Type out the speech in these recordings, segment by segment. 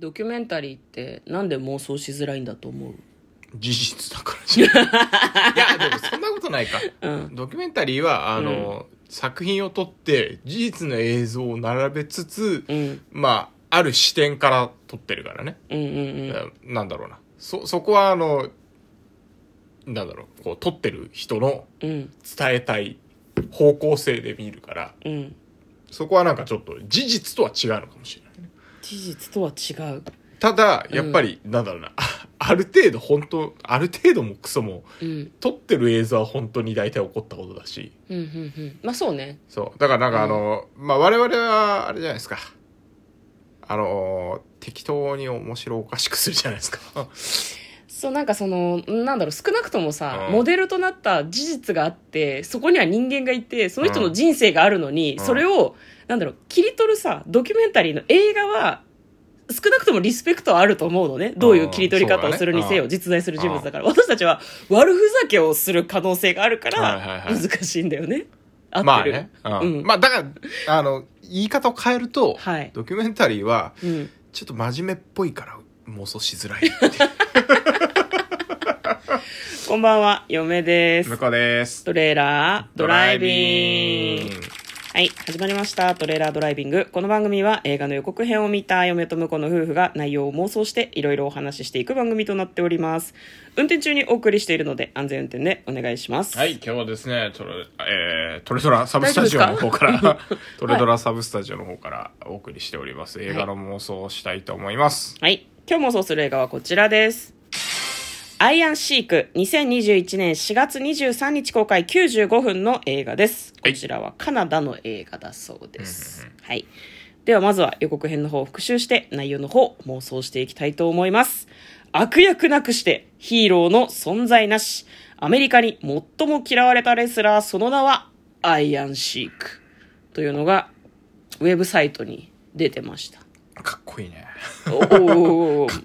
ドキュメンタリーってなんで妄想しづらいんだと思う？事実だからじゃない いやでもそんなことないか、うん。ドキュメンタリーはあの、作品を撮って事実の映像を並べつつ、うん。まあある視点から撮ってるからね、うんうんうん。なんだろうな。そそこはあのなんだろう。こう撮ってる人のうん。伝えたい方向性で見るから。うん。そこはなんかちょっと事実とは違うのかもしれない。ね事実とは違う。ただやっぱり、なんだろうな。あ ある程度本当ある程度もクソもうん。撮ってる映像は本当に大体起こったことだし。うんうんうん。まあそうね。そう。だからなんかあの、まあ我々はあれじゃないですか。あの適当に面白おかしくするじゃないですか。そうなんかそのなんだろう少なくともさ、うん。モデルとなった事実があってそこには人間がいてその人の人生があるのに、うん。それをなんだろう切り取るさドキュメンタリーの映画は少なくともリスペクトはあると思うのね。どういう切り取り方をするにせよ、うん実在する人物だから、私たちは悪ふざけをする可能性があるから難しいんだよね、合ってる。まあね、うん。うん。まあだからあの言い方を変えると、はい。ドキュメンタリーはうん。ちょっと真面目っぽいから妄想しづらい こんばんは。嫁です。向こうです。トレーラードライビングはい、始まりました。トレーラードライビング。この番組は映画の予告編を見た嫁と婿の夫婦が内容を妄想していろいろお話ししていく番組となっております。運転中にお送りしているので安全運転でお願いします。はい、今日はですね、トレ、えー、トレドラサブスタジオの方から、トレドラサブスタジオの方からお送りしております。映画の妄想をしたいと思います。はい。今日妄想する映画はこちらです。アイアンシーク2021年4月23日公開95分の映画です。はいこちらはカナダの映画だそうです。はい。ではまずは予告編の方を復習して内容の方妄想していきたいと思います。悪役なくしてヒーローの存在なし。アメリカに最も嫌われたレスラーその名はアイアンシークというのがウェブサイトに出てました。かっこいいね。かっ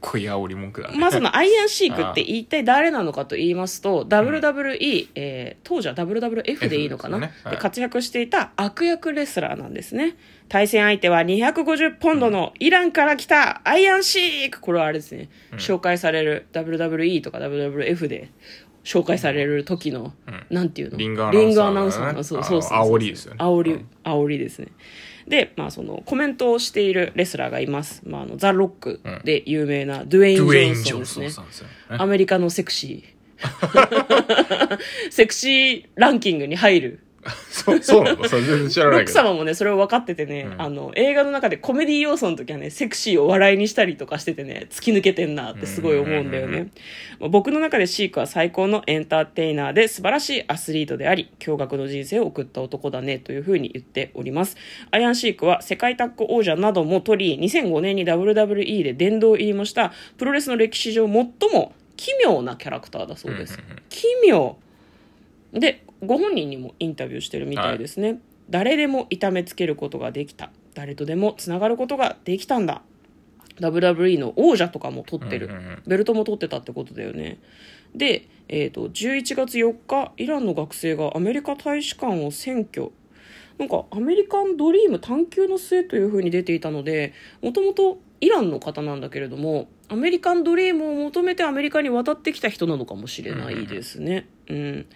こいい煽り文句だね。まあそのアイアンシークって一体誰なのかと言いますと WWE、えー当時は WWF でいいのかな？でねはい。で活躍していた悪役レスラーなんですね。対戦相手は250ポンドのイランから来たアイアンシーク。これはあれですね、紹介される WWE とか WWF で紹介される時の、なんていうの？リングアナウンサーね。ナウンサーのそうそうそうそう。あ煽りですよね。煽り、うん。煽りですね。で、まあ、そのコメントをしているレスラーがいます、まあ、あのザ・ロックで有名なドゥエイン・ジョンソンですねソンさんね。アメリカのセクシー。セクシーランキングに入る。そう、そうなのそれ全然知らない奥けど。様もね、それを分かっててね、うんあの、映画の中でコメディ要素の時はね、セクシーを笑いにしたりとかしててね、突き抜けてんなってすごい思うんだようんうんうんね。まあ僕の中でシークは最高のエンターテイナーで素晴らしいアスリートであり、驚愕の人生を送った男だねというふうに言っております。アイアンシークは世界タッグ王者なども取り、2005年に WWE で殿堂入りもしたプロレスの歴史上最も奇妙なキャラクターだそうです。奇妙でご本人にもインタビューしてるみたいですね、誰でも痛めつけることができた。誰とでもつながることができたんだ。WWE の王者とかも取ってる、うんうんうん。ベルトも取ってたってことだよね。で、えー、と11月4日イランの学生がアメリカ大使館を占拠。なんかアメリカンドリーム探求の末という風に出ていたのでもともとイランの方なんだけれどもアメリカンドリームを求めてアメリカに渡ってきた人なのかもしれないですね。うん、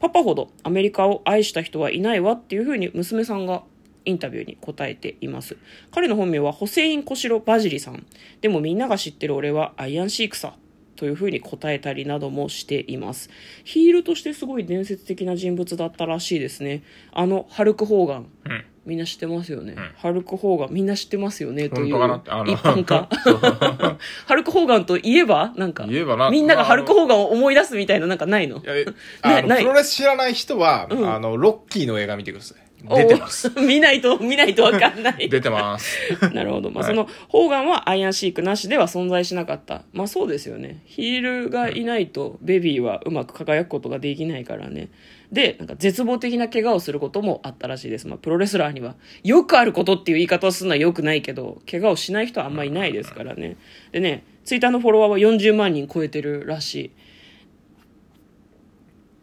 パパほどアメリカを愛した人はいないわっていうふうに娘さんがインタビューに答えています。彼の本名はホセイン・コシロ・バジリさん。でもみんなが知ってる俺はアイアンシークさというふうに答えたりなどもしています。ヒールとしてすごい伝説的な人物だったらしいですね。あのハルク・ホーガン。うん。みんな知ってますよね、ん。ハルク・ホーガンみんな知ってますよねという。本当かなって。一般化 ハルク・ホーガンといえばなんか言えばな。みんながハルク・ホーガンを思い出すみたいななんかないの？いやえ あのない。プロレス知らない人は、うん。あの、ロッキーの映画見てください。出てます。お見ないと見ないとわかんない。出てます。なるほど。まあ、はい。その、ホーガンはアイアンシークなしでは存在しなかった。まあ、そうですよね。ヒールがいないと、ベビーはうまく輝くことができないからね。で、なんか絶望的な怪我をすることもあったらしいです。まあ、プロレスラーには、よくあることっていう言い方をするのはよくないけど、怪我をしない人はあんまりいないですからね。でね、ツイッターのフォロワーは40万人超えてるらしい。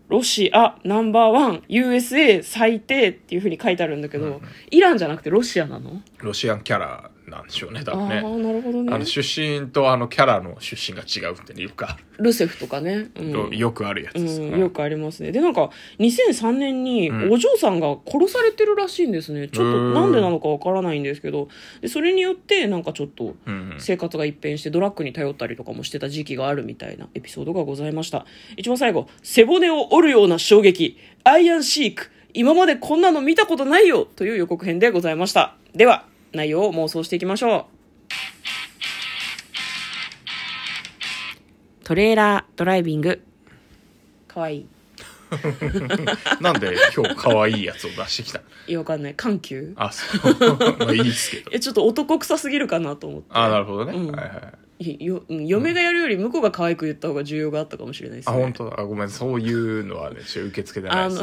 ロシアナンバーワン USA 最低っていうふうに書いてあるんだけど、イランじゃなくてロシアなの？ロシアンキャラなんでしょうね、多ああ分ね。ーなるほどね。あの出身とあのキャラの出身が違うってねよくある、ルセフとかね、うん。よよくあるやつです、うん、よくありますね。でなんか2003年にうん。お嬢さんが殺されてるらしいんですね、ちょっとなんでなのかわからないんですけど。でそれによってなんかちょっとうんうん。生活が一変してドラッグに頼ったりとかもしてた時期があるみたいなエピソードがございました。一番最後背骨を折るような衝撃。アイアンシーク。今までこんなの見たことないよという予告編でございました。では内容を妄想していきましょう。トレーラードライビング。かわいい。なんで今日可愛いやつを出してきた？いやわかんない。緩急？あそう。まあいいですけど。えちょっと男臭すぎるかなと思って。あなるほどね、うん。はいはいい。ようん嫁がやるより向こうが可愛く言った方が重要があったかもしれないですね。あ本当だ。あごめん。そういうのはね受け付けてないです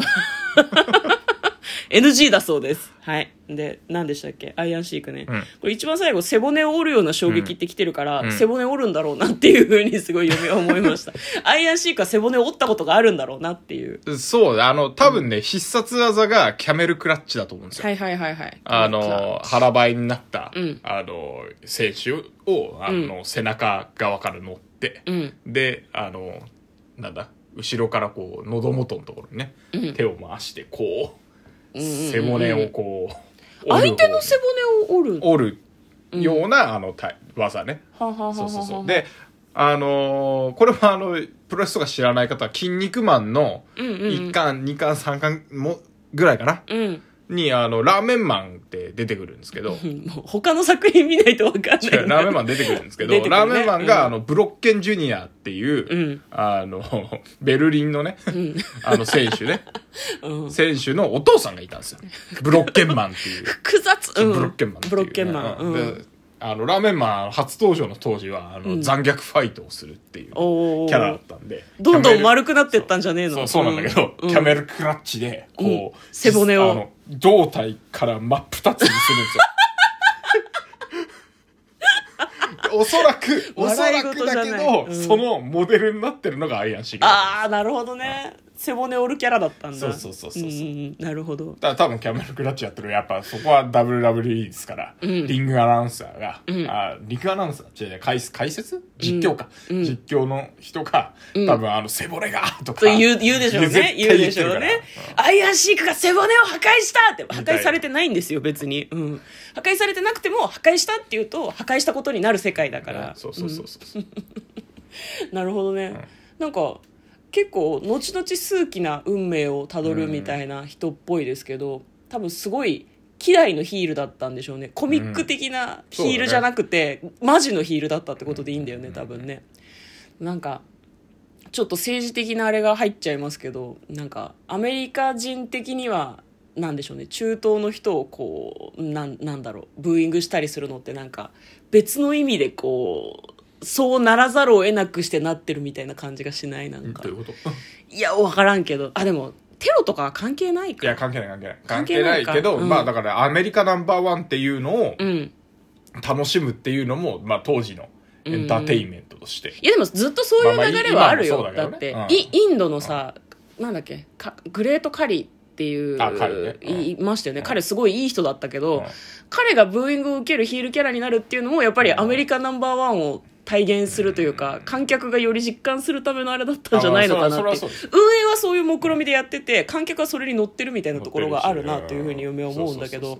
NG だそうです。はい。で何でしたっけ？アイアンシークね、うん。これ一番最後背骨を折るような衝撃ってきてるから、うん。背骨折るんだろうなっていうふうにすごい嫁は思いました。アイアンシークは背骨を折ったことがあるんだろうなっていう。そうあの多分ね、必殺技がキャメルクラッチだと思うんですよ、はいはいはいはい。あの腹ばいになった、うん。あの選手をあの、背中側から乗って、うん。であのなんだ？後ろからこう喉元のところにね、うん。手を回してこう、うんうんうん背骨をこう相手の背骨を折る。折るような、あのた技ね。そうそうそはう。であのーこれはあのプロレスとか知らない方は「筋肉マン」のうんうん。うん1巻2巻3巻もぐらいかな。うんにあのラーメンマンって出てくるんですけど。他の作品見ないと分かんないラーメンマン出てくるんですけど、ね。ラーメンマンが、うん。あのブロッケンジュニアっていう、うん。あのベルリンのね、ん。あの選手ね、うん。選手のお父さんがいたんですよ。ブロッケンマンっていう。複雑、うん、ブロッケンマンっていう、ブロッケンマン、あのラーメンマン初登場の当時はあの、うん。残虐ファイトをするっていうキャラだったんで。どんどん丸くくなってったんじゃねえの。そうそうなんだけど、うん。キャメルクラッチでこう、うん。背骨を胴体から真っ二つにするんですよ。おそらくおそらくだけど、うん。そのモデルになってるのがアイアンシーああなるほどね背骨折るキャラだったんだ。そうそうそうそうそう。んんなるほど。だから多分キャメルクラッチやってるやっぱそこは WWE ですから、ん。リングアナウンサーが、ん。あリングアナウンサー？違う違う解解説？実況か、うん。実況の人が、ん。多分あの背骨がとか。と言う言うでしょう絶対ね言うでしょうね。アイアンシークが背骨を破壊したって。破壊されてないんですよ別に、うん、破壊されてなくても破壊したっていうと破壊したことになる世界だかうん。らそうそうそうそう、うん。なるほどね、なんか結構後々数奇な運命をたどるみたいな人っぽいですけど、多分すごい嫌いのヒールだったんでしょうね。コミック的なヒールじゃなくて、マジのヒールだったってことでいいんだよね多分ね。なんかちょっと政治的なあれが入っちゃいますけどなんかアメリカ人的にはなんでしょうね。中東の人をこうなんなんだろう。ブーイングしたりするのってなんか別の意味でこうそうならざるを得なくしてなってるみたいな感じがしないなんか。どういうこと？いや分からんけど。あでもテロとかは関係ないかいや関係ない関係ない。関関係係ないいけど、うん。まあだからアメリカナンバーワンっていうのをうん。楽しむっていうのも、まあ当時のエンターテインメントとして、いやでもずっとそういう流れはあるよ、まあまあ今もそうだって、けどね。うん。イインドのさ、なんだっけ？かグレートカリーっていうあカリね。うん。いいましたよね、彼すごいいい人だったけど、うん。彼がブーイングを受けるヒールキャラになるっていうのもやっぱりアメリカナンバーワンを体現するというか観客がより実感するためのあれだったんじゃないのかなって。運営はそういう目論みでやってて観客はそれに乗ってるみたいなところがあるなというふうに嫁は思うんだけど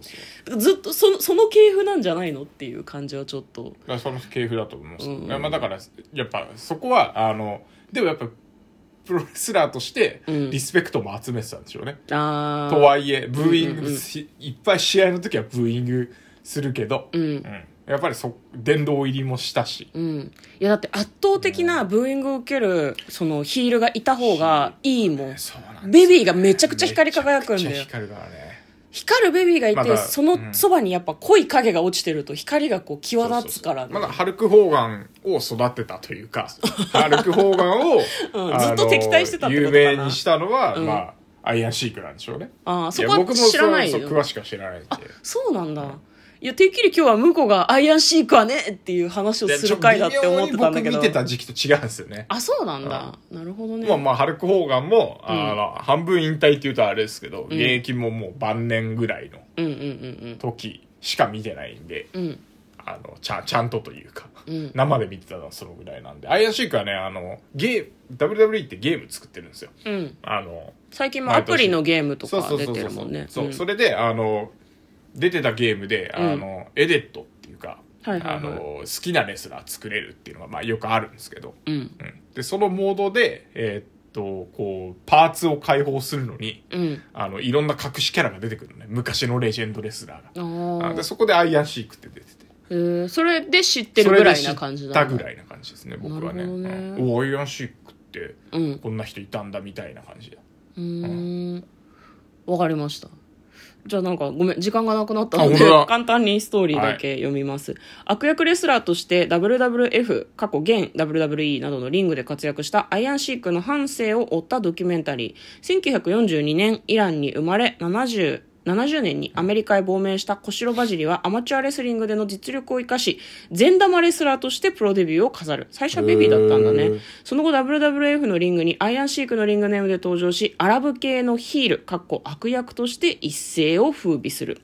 ずっとそのその系譜なんじゃないのっていう感じはちょっと。その系譜だと思います、うん。いやまあ、だからやっぱそこはあのでもやっぱプロレスラーとしてうん。リスペクトも集めてたんでしょうね、あー。とはいえブーイングうんうんうん。し、いっぱい試合の時はブーイングするけど、うん。うんやっぱりそ殿堂入りもしたし、うん、いやだって圧倒的なブーイングを受けるそのヒールがいた方がいいもん。そうなんベビーがめちゃくちゃ光り輝くんだよ光るからね光るベビーがいて、まだそのうんそばにやっぱ濃い影が落ちてると光がこう際立つからね。まだハルク・ホーガンを育てたというか ハルク・ホーガンを、うん。ずっと敵対してたってことかな。有名にしたのは、うん。まあアイアンシークなんでしょうね。あーそこは知らないよ。そうそう詳しくは知らないんでそうなんだいやてっきり今日は向こうがアイアンシークはねっていう話をする回だって思ってたんだけど。見てた時期と違うんですよね。あそうなんだ、なるほどね、まあまあハルク・ホーガンも、あの半分引退っていうとあれですけど、現役ももう晩年ぐらいのうんうんうん時しか見てないんでうん。うんあの、ちゃん、ちゃんとというか、うん。生で見てたのはそのぐらいなんで、アイアンシークはね、あの、ゲー、WWE ってゲーム作ってるんですよ。うん。あの、最近もアプリのゲームとか出てるもんね。そう、ん。それで、あの、出てたゲームで、あの、エデットっていうか、はいはいはい。あの、好きなレスラー作れるっていうのが、まあよくあるんですけど、うん。うん。で、そのモードで、えーっと、こう、パーツを解放するのに、うん。あの、いろんな隠しキャラが出てくるのね。昔のレジェンドレスラーが。で、そこでアイアンシークって出てて。えそれで知ってるぐらいな感じだそれで知ったぐらいな感じですね、僕はね。ね。うん。おアイアンシークって、うん。こんな人いたんだみたいな感じだ。うーん。わかりましたじゃあなんかごめん時間がなくなったので簡単にストーリーだけ読みます、悪役レスラーとして WWF 過去現 WWE などのリングで活躍したアイアンシークの半生を追ったドキュメンタリー。1942年イランに生まれ70 70年にアメリカへ亡命した小城バジリはアマチュアレスリングでの実力を生かし、善玉レスラーとしてプロデビューを飾る。最初はベビーだったんだね。その後 WWF のリングにアイアンシークのリングネームで登場し、アラブ系のヒール、かっこ悪役として一世を風靡する。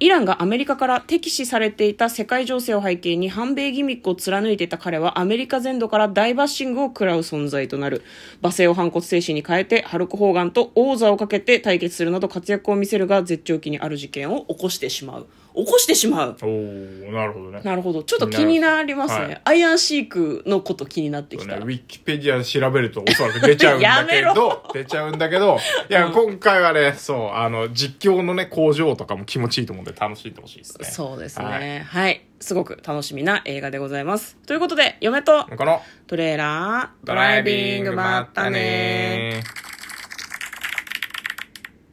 イランがアメリカから敵視されていた世界情勢を背景に反米ギミックを貫いていた彼はアメリカ全土から大バッシングを食らう存在となる。罵声を反骨精神に変えて、ハルク・ホーガンと王座をかけて対決するなど活躍を見せるが、絶頂期にある事件を起こしてしまう。起こしてしまうおー、なるほどね。なるほど。ちょっと気になりますね。はいアイアンシークのこと気になってきた。ねウィキペディアで調べるとおそらく出ちゃうんだけど、出ちゃうんだけど、いや、今回はね、そう、あの、実況のね、工場とかも気持ちいいと思うんで楽しんでほしいですね。そうですはいね。はい。すごく楽しみな映画でございます。ということで、嫁とこの、トレーラー、ドライビング、まったねー。